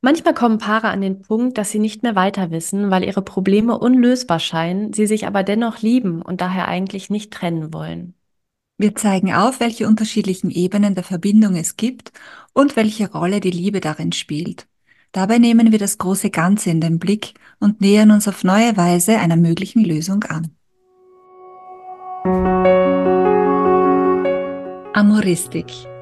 Manchmal kommen Paare an den Punkt, dass sie nicht mehr weiter wissen, weil ihre Probleme unlösbar scheinen, sie sich aber dennoch lieben und daher eigentlich nicht trennen wollen. Wir zeigen auf, welche unterschiedlichen Ebenen der Verbindung es gibt und welche Rolle die Liebe darin spielt. Dabei nehmen wir das große Ganze in den Blick und nähern uns auf neue Weise einer möglichen Lösung an. Amoristik,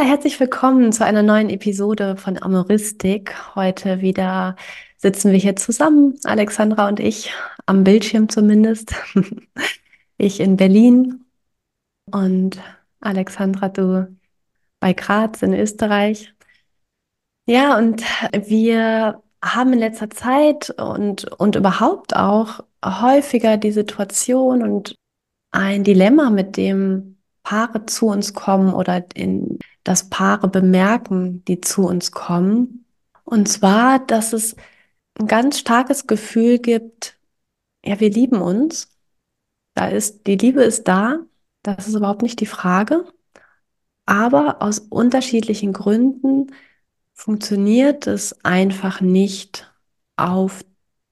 Herzlich willkommen zu einer neuen Episode von Amoristik. Heute wieder sitzen wir hier zusammen, Alexandra und ich, am Bildschirm zumindest. Ich in Berlin und Alexandra, du bei Graz in Österreich. Ja, und wir haben in letzter Zeit und, und überhaupt auch häufiger die Situation und ein Dilemma, mit dem Paare zu uns kommen oder in das Paare bemerken, die zu uns kommen. Und zwar, dass es ein ganz starkes Gefühl gibt, ja, wir lieben uns. Da ist, die Liebe ist da. Das ist überhaupt nicht die Frage. Aber aus unterschiedlichen Gründen funktioniert es einfach nicht auf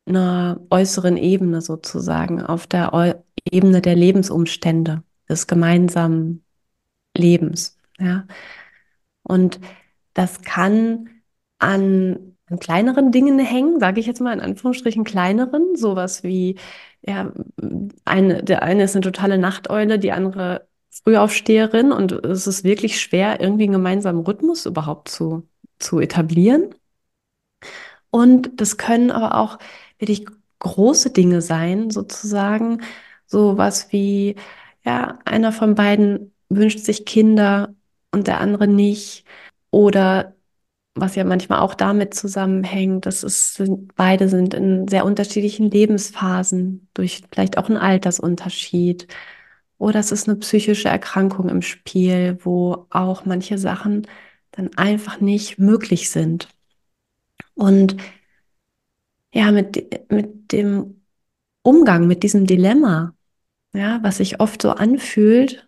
einer äußeren Ebene sozusagen, auf der Ebene der Lebensumstände, des gemeinsamen Lebens. Ja? Und das kann an, an kleineren Dingen hängen, sage ich jetzt mal in Anführungsstrichen kleineren, sowas wie, ja, eine, der eine ist eine totale Nachteule, die andere Frühaufsteherin und es ist wirklich schwer, irgendwie einen gemeinsamen Rhythmus überhaupt zu, zu etablieren. Und das können aber auch wirklich große Dinge sein, sozusagen. So was wie, ja, einer von beiden wünscht sich Kinder und der andere nicht. Oder was ja manchmal auch damit zusammenhängt, dass es sind, beide sind in sehr unterschiedlichen Lebensphasen, durch vielleicht auch einen Altersunterschied oder es ist eine psychische Erkrankung im Spiel, wo auch manche Sachen dann einfach nicht möglich sind. Und ja, mit, mit dem Umgang mit diesem Dilemma, ja, was sich oft so anfühlt,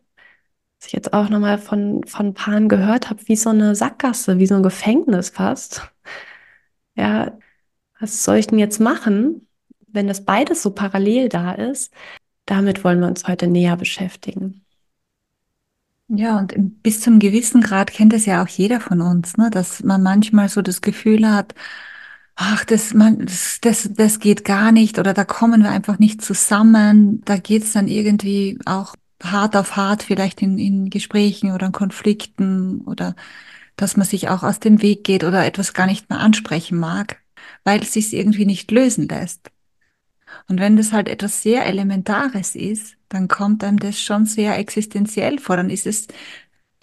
was ich jetzt auch nochmal von, von Paaren gehört habe, wie so eine Sackgasse, wie so ein Gefängnis fast. Ja, was soll ich denn jetzt machen, wenn das beides so parallel da ist? Damit wollen wir uns heute näher beschäftigen. Ja, und bis zum gewissen Grad kennt es ja auch jeder von uns, ne? dass man manchmal so das Gefühl hat, ach, das, man, das, das, das geht gar nicht oder da kommen wir einfach nicht zusammen. Da geht es dann irgendwie auch hart auf hart vielleicht in, in Gesprächen oder in Konflikten oder dass man sich auch aus dem Weg geht oder etwas gar nicht mehr ansprechen mag, weil es sich irgendwie nicht lösen lässt. Und wenn das halt etwas sehr Elementares ist, dann kommt einem das schon sehr existenziell vor. Dann ist es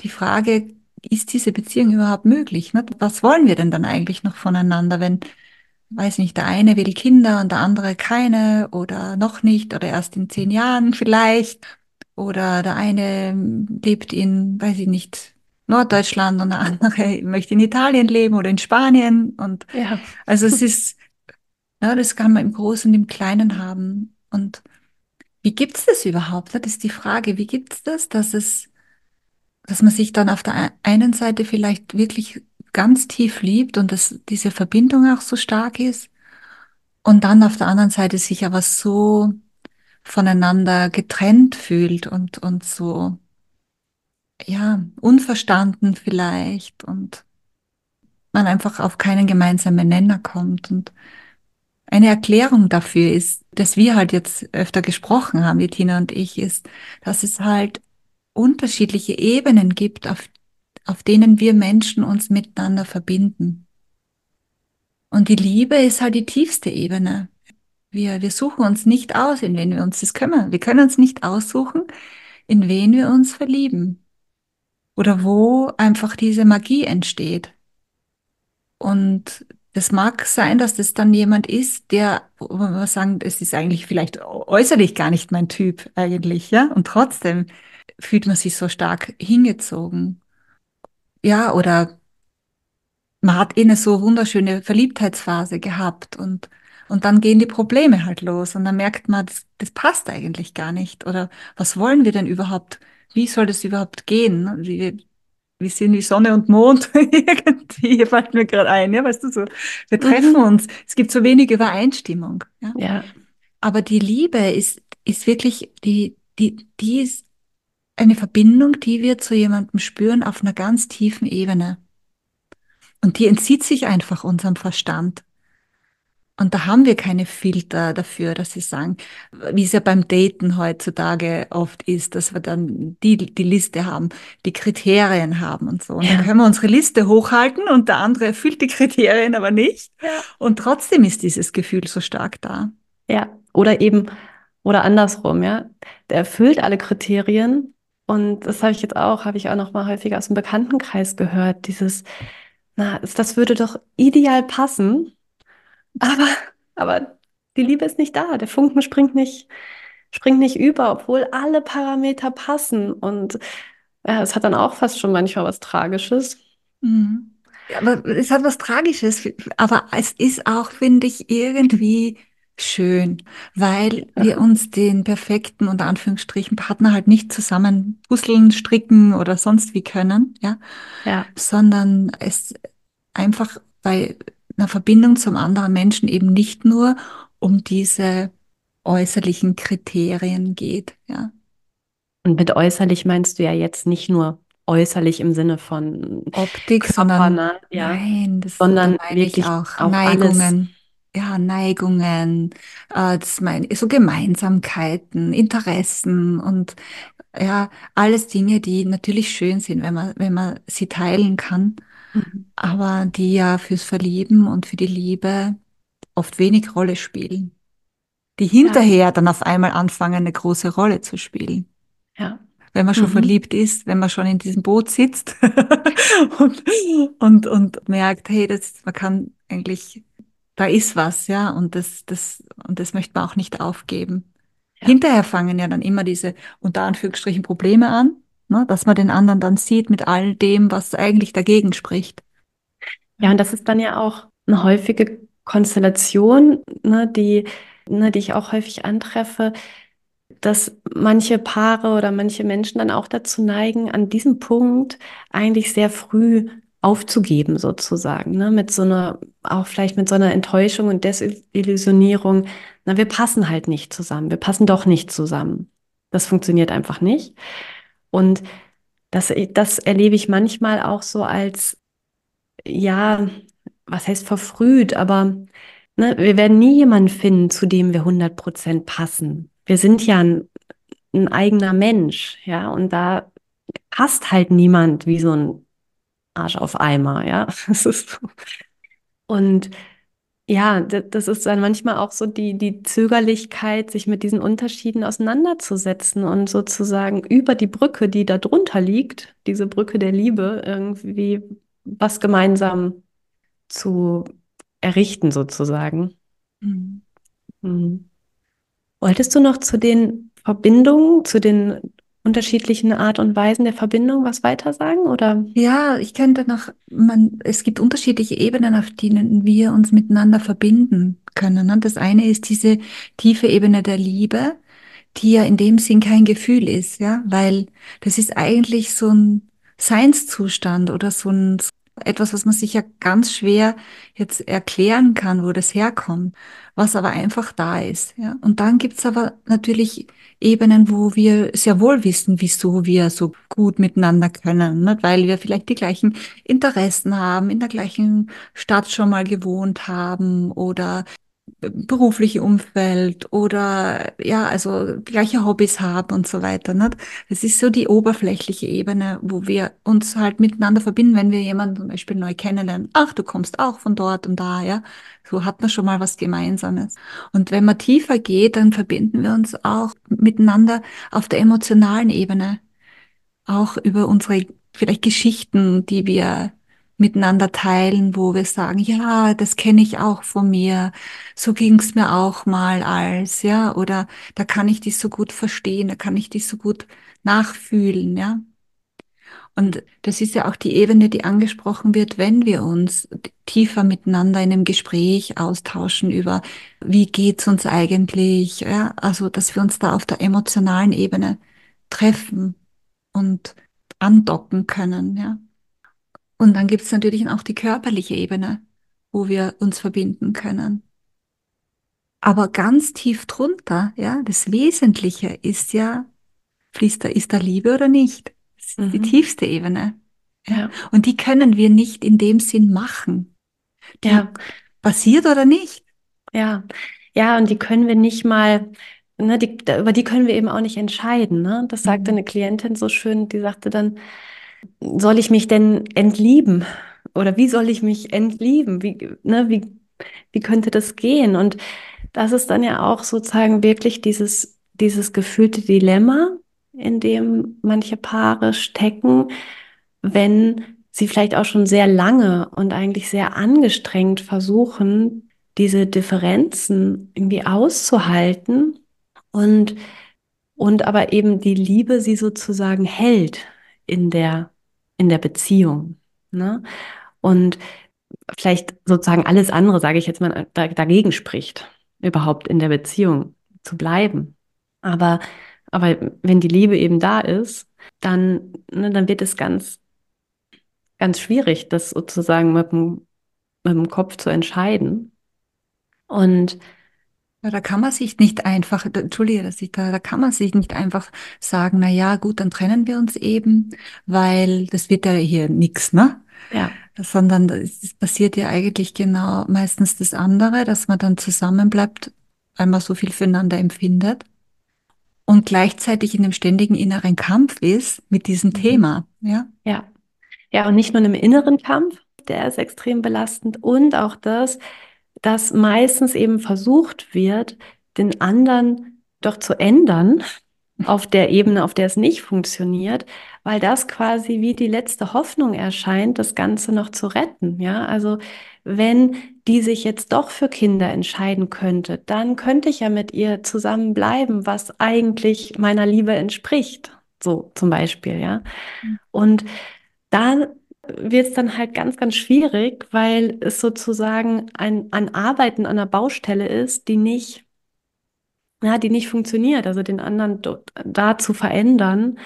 die Frage, ist diese Beziehung überhaupt möglich? Ne? Was wollen wir denn dann eigentlich noch voneinander, wenn, weiß nicht, der eine will Kinder und der andere keine oder noch nicht oder erst in zehn Jahren vielleicht oder der eine lebt in, weiß ich nicht, Norddeutschland und der andere möchte in Italien leben oder in Spanien und ja. also es ist ja, das kann man im Großen und im Kleinen haben. Und wie gibt es das überhaupt? Das ist die Frage, wie gibt es das, dass es, dass man sich dann auf der einen Seite vielleicht wirklich ganz tief liebt und dass diese Verbindung auch so stark ist und dann auf der anderen Seite sich aber so voneinander getrennt fühlt und, und so, ja, unverstanden vielleicht und man einfach auf keinen gemeinsamen Nenner kommt und eine Erklärung dafür ist, dass wir halt jetzt öfter gesprochen haben, die Tina und ich, ist, dass es halt unterschiedliche Ebenen gibt, auf, auf denen wir Menschen uns miteinander verbinden. Und die Liebe ist halt die tiefste Ebene. Wir, wir suchen uns nicht aus, in wen wir uns das kümmern. Wir können uns nicht aussuchen, in wen wir uns verlieben. Oder wo einfach diese Magie entsteht. Und Das mag sein, dass das dann jemand ist, der, wo wir sagen, es ist eigentlich vielleicht äußerlich gar nicht mein Typ eigentlich, ja, und trotzdem fühlt man sich so stark hingezogen. Ja, oder man hat eh eine so wunderschöne Verliebtheitsphase gehabt und, und dann gehen die Probleme halt los und dann merkt man, das, das passt eigentlich gar nicht. Oder was wollen wir denn überhaupt? Wie soll das überhaupt gehen? Wir, wir sind wie Sonne und Mond irgendwie, hier fällt mir gerade ein, ja, weißt du so. Wir treffen Mhm. uns, es gibt so wenig Übereinstimmung, ja. Ja, Aber die Liebe ist, ist wirklich, die, die, die ist eine Verbindung, die wir zu jemandem spüren auf einer ganz tiefen Ebene. Und die entzieht sich einfach unserem Verstand. Und da haben wir keine Filter dafür, dass sie sagen, wie es ja beim Daten heutzutage oft ist, dass wir dann die, die Liste haben, die Kriterien haben und so. Und dann ja, können wir unsere Liste hochhalten und der andere erfüllt die Kriterien aber nicht. ja. Und trotzdem ist dieses Gefühl so stark da. Ja, oder eben, oder andersrum, ja. Der erfüllt alle Kriterien. Und das habe ich jetzt auch, habe ich auch noch mal häufiger aus dem Bekanntenkreis gehört. Dieses, na, das würde doch ideal passen, aber, aber die Liebe ist nicht da. Der Funken springt nicht, springt nicht über, obwohl alle Parameter passen. Und ja, es hat dann auch fast schon manchmal was Tragisches. Mhm. Ja, aber es hat was Tragisches, aber es ist auch, finde ich, irgendwie schön, weil wir uns den perfekten, unter Anführungsstrichen, Partner halt nicht zusammen puzzeln, stricken oder sonst wie können, ja, Ja, sondern es einfach bei einer Verbindung zum anderen Menschen eben nicht nur um diese äußerlichen Kriterien geht, ja. und mit äußerlich meinst du ja jetzt nicht nur äußerlich im Sinne von Optik, Körper, sondern ne? Ja, nein, das, da sondern wirklich auch auch alles. Neigungen. Ja, Neigungen, äh, das meine ich, so Gemeinsamkeiten, Interessen und ja, alles Dinge, die natürlich schön sind, wenn man, wenn man sie teilen kann, Mhm. aber die ja fürs Verlieben und für die Liebe oft wenig Rolle spielen, die Ja, hinterher dann auf einmal anfangen, eine große Rolle zu spielen ja. wenn man schon Mhm. verliebt ist, wenn man schon in diesem Boot sitzt und, und, und merkt, hey, das, man kann eigentlich, da ist was, ja, und das, das, und das möchte man auch nicht aufgeben. Ja. Hinterher fangen ja dann immer diese unter Anführungsstrichen Probleme an, ne, dass man den anderen dann sieht mit all dem, was eigentlich dagegen spricht. Ja, und das ist dann ja auch eine häufige Konstellation, ne, die, ne, die ich auch häufig antreffe, dass manche Paare oder manche Menschen dann auch dazu neigen, an diesem Punkt eigentlich sehr früh aufzugeben, sozusagen, ne, mit so einer, auch vielleicht mit so einer Enttäuschung und Desillusionierung. Na, wir passen halt nicht zusammen, wir passen doch nicht zusammen. Das funktioniert einfach nicht. Und das, das erlebe ich manchmal auch so als ja, was heißt verfrüht, aber ne, wir werden nie jemanden finden, zu dem wir 100% passen. Wir sind ja ein, ein eigener Mensch, ja, und da passt halt niemand wie so ein Arsch auf Eimer, ja. Und ja, das ist dann manchmal auch so die, die Zögerlichkeit, sich mit diesen Unterschieden auseinanderzusetzen und sozusagen über die Brücke, die da drunter liegt, diese Brücke der Liebe, irgendwie was gemeinsam zu errichten, sozusagen. Mhm. Mhm. Wolltest du noch zu den Verbindungen, zu den unterschiedlichen Art und Weisen der Verbindung was weiter sagen, oder? Ja, ich könnte noch, man, es gibt unterschiedliche Ebenen, auf denen wir uns miteinander verbinden können. Und das eine ist diese tiefe Ebene der Liebe, die ja in dem Sinn kein Gefühl ist, ja, weil das ist eigentlich so ein Seinszustand oder so ein, etwas, was man sich ja ganz schwer jetzt erklären kann, wo das herkommt, was aber einfach da ist, ja. Und dann gibt's aber natürlich Ebenen, wo wir sehr wohl wissen, wieso wir so gut miteinander können, ne? weil wir vielleicht die gleichen Interessen haben, in der gleichen Stadt schon mal gewohnt haben oder berufliche Umfeld oder ja, also gleiche Hobbys haben und so weiter. Nicht? Das ist so die oberflächliche Ebene, wo wir uns halt miteinander verbinden, wenn wir jemanden zum Beispiel neu kennenlernen. Ach, du kommst auch von dort und da, ja. So hat man schon mal was Gemeinsames. Und wenn man tiefer geht, dann verbinden wir uns auch miteinander auf der emotionalen Ebene, auch über unsere vielleicht Geschichten, die wir miteinander teilen, wo wir sagen, ja, das kenne ich auch von mir, so ging es mir auch mal als, ja, oder da kann ich dich so gut verstehen, da kann ich dich so gut nachfühlen, ja. Und das ist ja auch die Ebene, die angesprochen wird, wenn wir uns tiefer miteinander in einem Gespräch austauschen über, wie geht's uns eigentlich, ja, also, dass wir uns da auf der emotionalen Ebene treffen und andocken können, ja. Und dann gibt es natürlich auch die körperliche Ebene, wo wir uns verbinden können. Aber ganz tief drunter, ja, das Wesentliche ist ja, fließt da, ist da Liebe oder nicht? Das ist mhm. die tiefste Ebene. Ja. ja. Und die können wir nicht in dem Sinn machen. Die ja. passiert oder nicht? Ja. Ja, und die können wir nicht mal, ne, die, über die können wir eben auch nicht entscheiden. Ne? Das sagte mhm. eine Klientin so schön, die sagte dann, soll ich mich denn entlieben? Oder wie soll ich mich entlieben? Wie, ne, wie, wie könnte das gehen? Und das ist dann ja auch sozusagen wirklich dieses, dieses gefühlte Dilemma, in dem manche Paare stecken, wenn sie vielleicht auch schon sehr lange und eigentlich sehr angestrengt versuchen, diese Differenzen irgendwie auszuhalten und, und aber eben die Liebe sie sozusagen hält in der in der Beziehung. Ne? Und vielleicht sozusagen alles andere, sage ich jetzt mal, da, dagegen spricht, überhaupt in der Beziehung zu bleiben. Aber, aber wenn die Liebe eben da ist, dann, ne, dann wird es ganz, ganz schwierig, das sozusagen mit dem, mit dem Kopf zu entscheiden. Und ja, da kann man sich nicht einfach, entschuldige, dass ich da, da kann man sich nicht einfach sagen, na ja, gut, dann trennen wir uns eben, weil das wird ja hier nix, ne? Ja. Sondern es passiert ja eigentlich genau meistens das andere, dass man dann zusammenbleibt, weil man so viel füreinander empfindet und gleichzeitig in einem ständigen inneren Kampf ist mit diesem mhm. Thema, ja? Ja. Ja, und nicht nur in einem inneren Kampf, der ist extrem belastend und auch das, dass meistens eben versucht wird, den anderen doch zu ändern auf der Ebene, auf der es nicht funktioniert, weil das quasi wie die letzte Hoffnung erscheint, das Ganze noch zu retten. Ja, also wenn die sich jetzt doch für Kinder entscheiden könnte, dann könnte ich ja mit ihr zusammen bleiben, was eigentlich meiner Liebe entspricht. So zum Beispiel, ja. Mhm. Und da wird es dann halt ganz, ganz schwierig, weil es sozusagen ein, ein Arbeiten an einer Baustelle ist, die nicht, ja, die nicht funktioniert. Also den anderen dort, da zu verändern,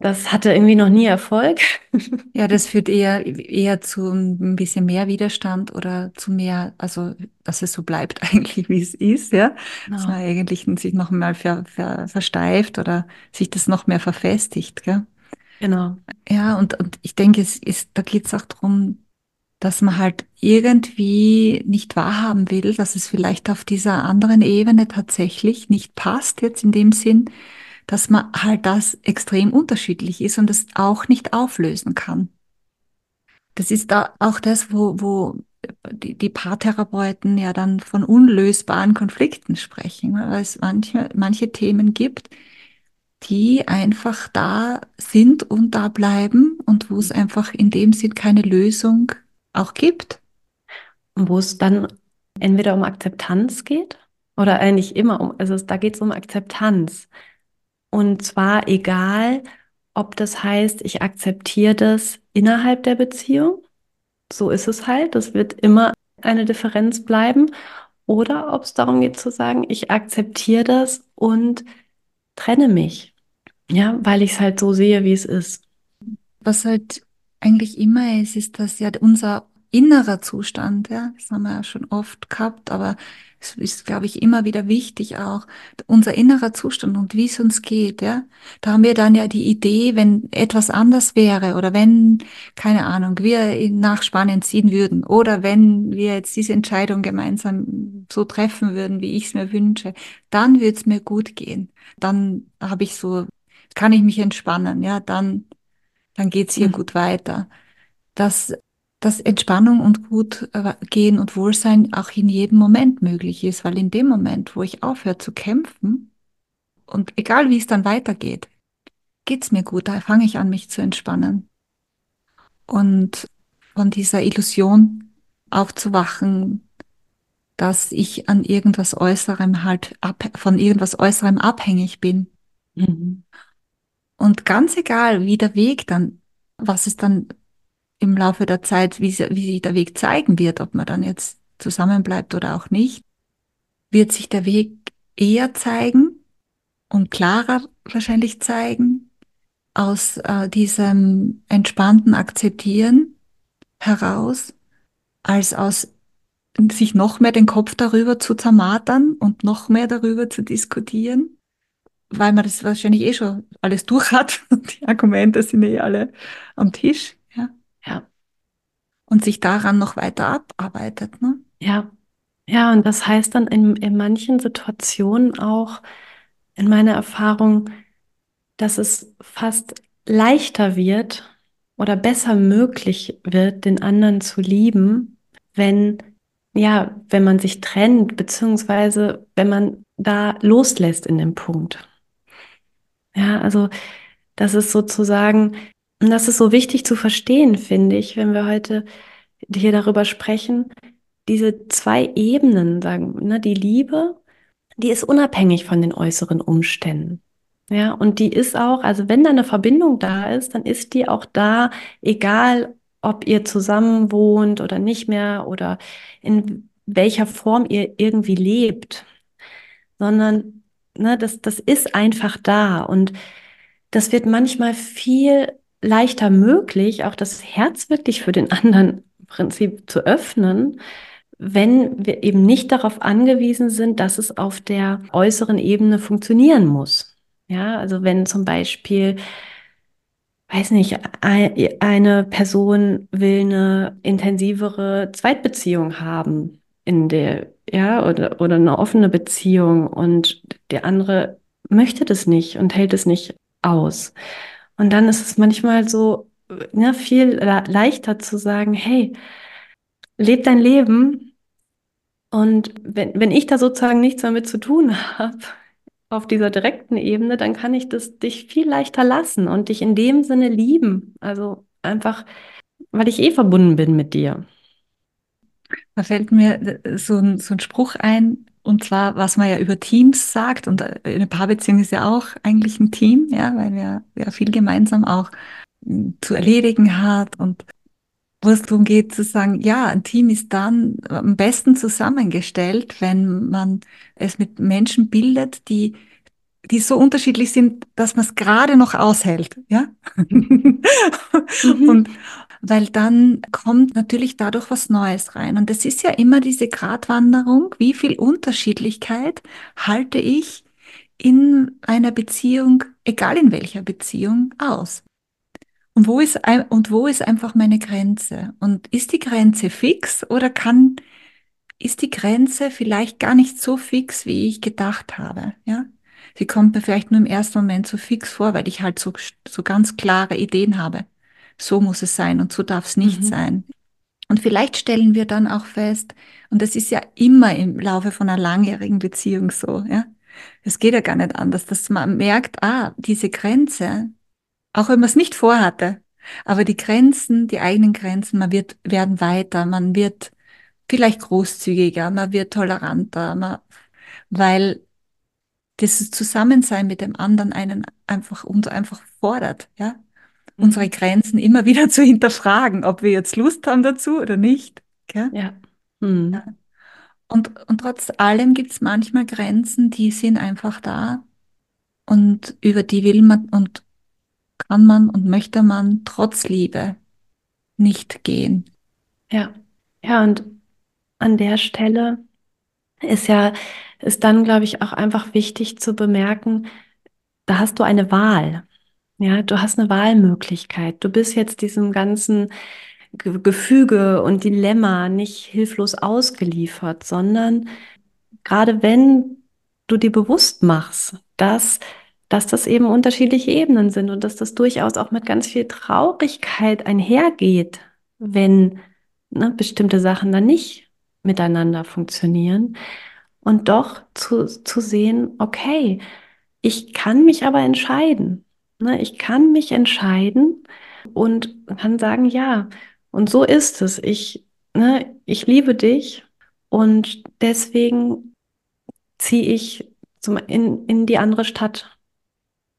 das hatte irgendwie noch nie Erfolg. Ja, das führt eher, eher zu ein bisschen mehr Widerstand oder zu mehr, also dass es so bleibt eigentlich, wie es ist, ja. Genau. Dass man eigentlich sich noch mal ver, ver, versteift oder sich das noch mehr verfestigt, gell? Genau. Ja, und, und ich denke, es ist, da geht es auch darum, dass man halt irgendwie nicht wahrhaben will, dass es vielleicht auf dieser anderen Ebene tatsächlich nicht passt, jetzt in dem Sinn, dass man halt das extrem unterschiedlich ist und es auch nicht auflösen kann. Das ist da auch das, wo, wo die, die Paartherapeuten ja dann von unlösbaren Konflikten sprechen, weil es manche, manche Themen gibt, die einfach da sind und da bleiben und wo es einfach in dem Sinn keine Lösung auch gibt. Wo es dann entweder um Akzeptanz geht oder eigentlich immer um, also da geht es um Akzeptanz. Und zwar egal, ob das heißt, ich akzeptiere das innerhalb der Beziehung, so ist es halt, das wird immer eine Differenz bleiben, oder ob es darum geht zu sagen, ich akzeptiere das und trenne mich. Ja, weil ich es halt so sehe, wie es ist. Was halt eigentlich immer ist, ist, dass ja unser innerer Zustand, ja, das haben wir ja schon oft gehabt, aber es ist, glaube ich, immer wieder wichtig auch, unser innerer Zustand und wie es uns geht, ja. Da haben wir dann ja die Idee, wenn etwas anders wäre oder wenn, keine Ahnung, wir nach Spanien ziehen würden oder wenn wir jetzt diese Entscheidung gemeinsam so treffen würden, wie ich es mir wünsche, dann würde es mir gut gehen. Dann habe ich so, kann ich mich entspannen, ja, dann, dann geht's hier mhm. gut weiter. Das dass Entspannung und gut äh, gehen und Wohlsein auch in jedem Moment möglich ist, weil in dem Moment, wo ich aufhöre zu kämpfen und egal wie es dann weitergeht, geht's mir gut, da fange ich an, mich zu entspannen. Und von dieser Illusion aufzuwachen, dass ich an irgendwas Äußerem halt ab, von irgendwas Äußerem abhängig bin. Mhm. Und ganz egal, wie der Weg dann, was es dann im Laufe der Zeit, wie, wie sich der Weg zeigen wird, ob man dann jetzt zusammenbleibt oder auch nicht, wird sich der Weg eher zeigen und klarer wahrscheinlich zeigen aus äh, diesem entspannten Akzeptieren heraus, als aus sich noch mehr den Kopf darüber zu zermatern und noch mehr darüber zu diskutieren, weil man das wahrscheinlich eh schon alles durch hat. Die Argumente sind eh alle am Tisch. Und sich daran noch weiter abarbeitet. Ne? Ja. Ja, und das heißt dann in, in manchen Situationen auch, in meiner Erfahrung, dass es fast leichter wird oder besser möglich wird, den anderen zu lieben, wenn, ja, wenn man sich trennt, beziehungsweise wenn man da loslässt in dem Punkt. Ja, also das ist sozusagen, und das ist so wichtig zu verstehen, finde ich, wenn wir heute hier darüber sprechen, diese zwei Ebenen, sagen, ne, die Liebe, die ist unabhängig von den äußeren Umständen. Ja, und die ist auch, also wenn da eine Verbindung da ist, dann ist die auch da, egal ob ihr zusammen wohnt oder nicht mehr oder in welcher Form ihr irgendwie lebt, sondern ne, das, das ist einfach da und das wird manchmal viel leichter möglich, auch das Herz wirklich für den anderen im Prinzip zu öffnen, wenn wir eben nicht darauf angewiesen sind, dass es auf der äußeren Ebene funktionieren muss. Ja, also wenn zum Beispiel, weiß nicht, eine Person will eine intensivere Zweitbeziehung haben in der, ja, oder, oder eine offene Beziehung und der andere möchte das nicht und hält es nicht aus. Und dann ist es manchmal so, ja, viel leichter zu sagen, hey, leb dein Leben. Und wenn, wenn ich da sozusagen nichts damit zu tun habe, auf dieser direkten Ebene, dann kann ich das dich viel leichter lassen und dich in dem Sinne lieben. Also einfach, weil ich eh verbunden bin mit dir. Da fällt mir äh, so ein, so ein Spruch ein, und zwar, was man ja über Teams sagt, und äh, eine Paarbeziehung ist ja auch eigentlich ein Team, ja, weil wir ja viel gemeinsam auch hm, zu erledigen hat und wo es darum geht zu sagen, ja, ein Team ist dann am besten zusammengestellt, wenn man es mit Menschen bildet, die, die so unterschiedlich sind, dass man es gerade noch aushält, ja? Mhm. und weil dann kommt natürlich dadurch was Neues rein. Und es ist ja immer diese Gratwanderung, wie viel Unterschiedlichkeit halte ich in einer Beziehung, egal in welcher Beziehung, aus. Und wo ist, und wo ist einfach meine Grenze? Und ist die Grenze fix oder kann, ist die Grenze vielleicht gar nicht so fix, wie ich gedacht habe? Ja? Sie kommt mir vielleicht nur im ersten Moment so fix vor, weil ich halt so, so ganz klare Ideen habe. So muss es sein und so darf es nicht mhm. sein. Und vielleicht stellen wir dann auch fest, und das ist ja immer im Laufe von einer langjährigen Beziehung so, ja. Es geht ja gar nicht anders, dass man merkt, ah, diese Grenze, auch wenn man es nicht vorhatte. Aber die Grenzen, die eigenen Grenzen, man wird, werden weiter, man wird vielleicht großzügiger, man wird toleranter, man, weil das Zusammensein mit dem anderen einen einfach, uns einfach fordert, ja. Unsere Grenzen immer wieder zu hinterfragen, ob wir jetzt Lust haben dazu oder nicht. Gell? Ja. Ja. Und, und trotz allem gibt es manchmal Grenzen, die sind einfach da und über die will man und kann man und möchte man trotz Liebe nicht gehen. Ja, ja, und an der Stelle ist ja, ist dann, glaube ich, auch einfach wichtig zu bemerken, da hast du eine Wahl. Ja, du hast eine Wahlmöglichkeit. Du bist jetzt diesem ganzen Gefüge und Dilemma nicht hilflos ausgeliefert, sondern gerade wenn du dir bewusst machst, dass dass das eben unterschiedliche Ebenen sind und dass das durchaus auch mit ganz viel Traurigkeit einhergeht, wenn ne, bestimmte Sachen dann nicht miteinander funktionieren. Und doch zu, zu sehen, okay, ich kann mich aber entscheiden. Ne, ich kann mich entscheiden und kann sagen, ja, Und so ist es. Ich, ne, ich liebe dich und deswegen ziehe ich zum, in, in die andere Stadt,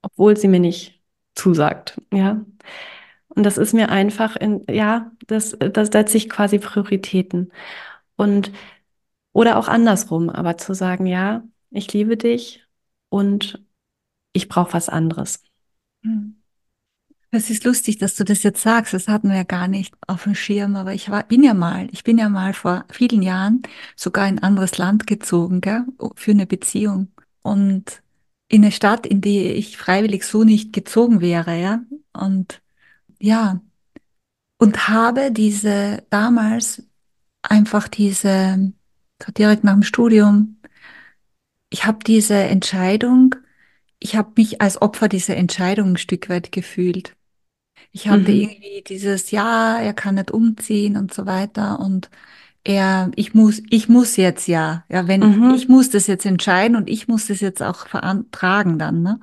obwohl sie mir nicht zusagt. Ja. Und das ist mir einfach in, ja, das, das setze ich quasi Prioritäten. Und, oder auch andersrum, aber zu sagen, ja, ich liebe dich und ich brauche was anderes. Hm. Es ist lustig, dass du das jetzt sagst. Das hatten wir ja gar nicht auf dem Schirm, aber ich war, bin ja mal, ich bin ja mal vor vielen Jahren sogar in ein anderes Land gezogen, gell, für eine Beziehung. Und in eine Stadt, in die ich freiwillig so nicht gezogen wäre, ja. Und ja, und habe diese damals einfach diese, so direkt nach dem Studium, ich habe diese Entscheidung, ich habe mich als Opfer dieser Entscheidung ein Stück weit gefühlt. Ich hatte Mhm. irgendwie dieses, ja, er kann nicht umziehen und so weiter und er, ich muss, ich muss jetzt ja, ja, wenn, ich Mhm. muss das jetzt entscheiden und ich muss das jetzt auch verantragen dann, ne?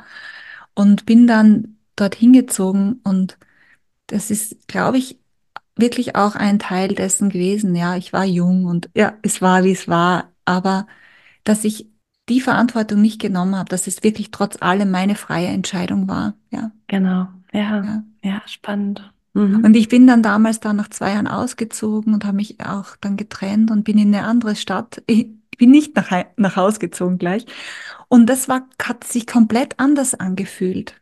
Und bin dann dorthin gezogen und das ist, glaube ich, wirklich auch ein Teil dessen gewesen. Ja, ich war jung und ja, es war, wie es war. Aber dass ich die Verantwortung nicht genommen habe, dass es wirklich trotz allem meine freie Entscheidung war. Ja, Genau. Ja. ja. Ja, spannend. Und Mhm. ich bin dann damals da nach zwei Jahren ausgezogen und habe mich auch dann getrennt und bin in eine andere Stadt. Ich bin nicht nach, nach Haus gezogen gleich. Und das war, hat sich komplett anders angefühlt,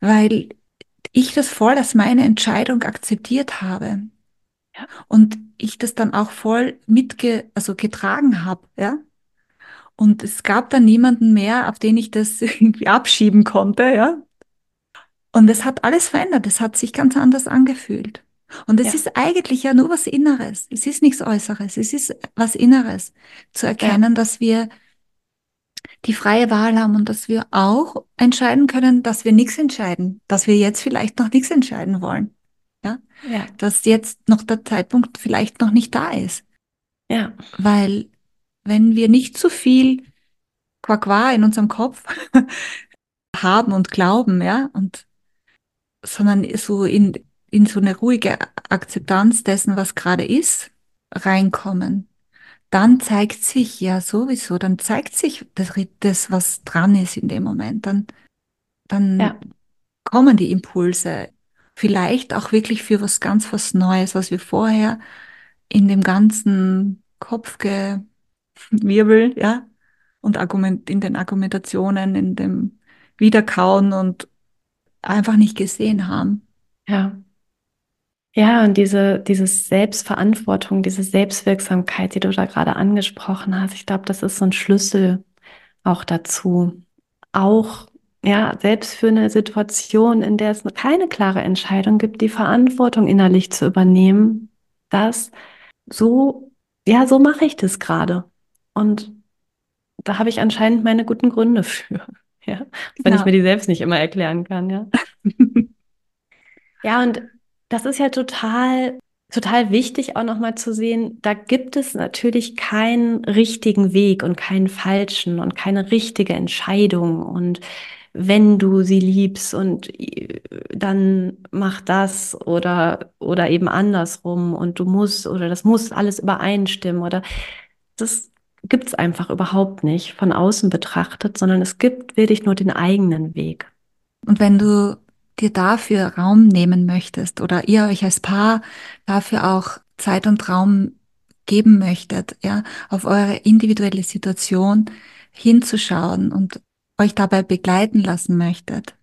weil ich das voll als meine Entscheidung akzeptiert habe. Ja. Und ich das dann auch voll mitge, also getragen habe, ja. Und es gab dann niemanden mehr, auf den ich das irgendwie abschieben konnte, ja. Und es hat alles verändert. Es hat sich ganz anders angefühlt. Und es Ja. ist eigentlich ja nur was Inneres. Es ist nichts Äußeres. Es ist was Inneres. Zu Ja. erkennen, dass wir die freie Wahl haben und dass wir auch entscheiden können, dass wir nichts entscheiden. Dass wir jetzt vielleicht noch nichts entscheiden wollen. Ja. Ja. Dass jetzt noch der Zeitpunkt vielleicht noch nicht da ist. Ja. Weil wenn wir nicht zu viel Quaqua in unserem Kopf haben und glauben, ja, und sondern so in, in so eine ruhige Akzeptanz dessen, was gerade ist, reinkommen, dann zeigt sich ja sowieso, dann zeigt sich das, das was dran ist in dem Moment. Dann, dann Ja. kommen die Impulse. Vielleicht auch wirklich für was ganz was Neues, was wir vorher in dem ganzen Kopfgewirbel, ja, und Argument, in den Argumentationen, in dem Wiederkauen und einfach nicht gesehen haben. Ja. Ja, und diese, diese Selbstverantwortung, diese Selbstwirksamkeit, die du da gerade angesprochen hast, ich glaube, das ist so ein Schlüssel auch dazu. Auch, ja, selbst für eine Situation, in der es keine klare Entscheidung gibt, die Verantwortung innerlich zu übernehmen, dass so, ja, so mache ich das gerade. Und da habe ich anscheinend meine guten Gründe für. Ja, wenn ich Genau. mir die selbst nicht immer erklären kann, ja. Ja, und das ist ja total, total wichtig auch nochmal zu sehen, da gibt es natürlich keinen richtigen Weg und keinen falschen und keine richtige Entscheidung. Und wenn du sie liebst und äh, dann mach das oder, oder eben andersrum und du musst oder das muss alles übereinstimmen oder das gibt es einfach überhaupt nicht von außen betrachtet, sondern es gibt wirklich nur den eigenen Weg. Und wenn du dir dafür Raum nehmen möchtest oder ihr euch als Paar dafür auch Zeit und Raum geben möchtet, ja, auf eure individuelle Situation hinzuschauen und euch dabei begleiten lassen möchtet,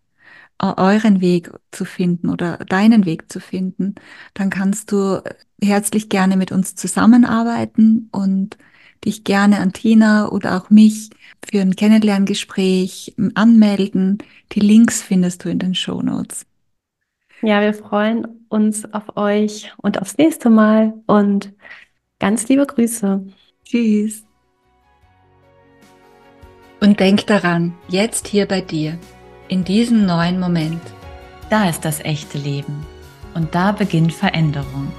euren Weg zu finden oder deinen Weg zu finden, dann kannst du herzlich gerne mit uns zusammenarbeiten und dich gerne an Tina oder auch mich für ein Kennenlerngespräch anmelden. Die Links findest du in den Show Notes. Ja, wir freuen uns auf euch und aufs nächste Mal und ganz liebe Grüße. Tschüss. Und denk daran, jetzt hier bei dir, in diesem neuen Moment. Da ist das echte Leben und da beginnt Veränderung.